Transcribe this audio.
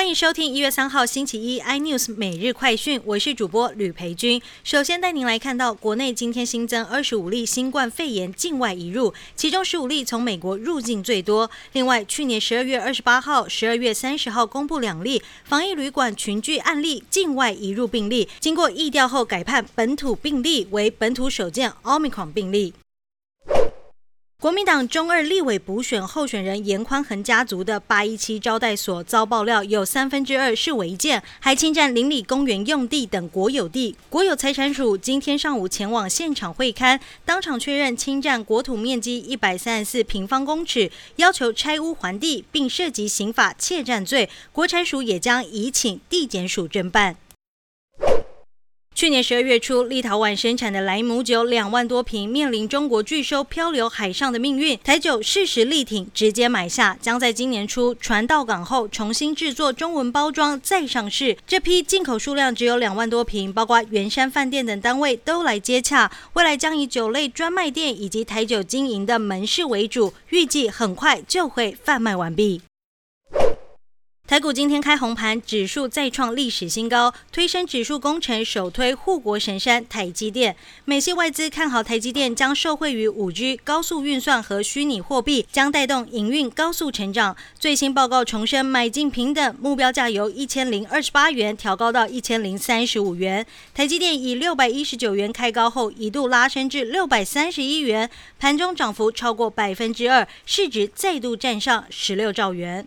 欢迎收听一月三号星期一 iNews 每日快讯，我是主播吕培军。首先带您来看到，国内今天新增二十五例新冠肺炎境外移入，其中十五例从美国入境最多。另外，去年十二月二十八号、十二月三十号公布两例防疫旅馆群聚案例境外移入病例，经过疫调后改判本土病例为本土首件 Omicron 病例。国民党中二立委补选候选人严宽恒家族的八一七招待所遭爆料，有三分之二是违建，还侵占邻里公园用地等国有地。国有财产署今天上午前往现场会勘，当场确认侵占国土面积一百三十四平方公尺，要求拆屋还地，并涉及刑法窃占罪。国财署也将移请地检署侦办。去年十二月初，立陶宛生产的莱姆酒两万多瓶面临中国拒收、漂流海上的命运，台酒适时力挺，直接买下，将在今年初船到港后重新制作中文包装再上市。这批进口数量只有两万多瓶，包括圆山饭店等单位都来接洽，未来将以酒类专卖店以及台酒经营的门市为主，预计很快就会贩卖完毕。台股今天开红盘，指数再创历史新高，推升指数工程首推护国神山台积电。美系外资看好台积电将受惠于五 G、高速运算和虚拟货币，将带动营运高速成长。最新报告重申买进平等目标价由一千零二十八元调高到一千零三十五元。台积电以六百一十九元开高后，一度拉升至六百三十一元，盘中涨幅超过百分之二，市值再度站上十六兆元。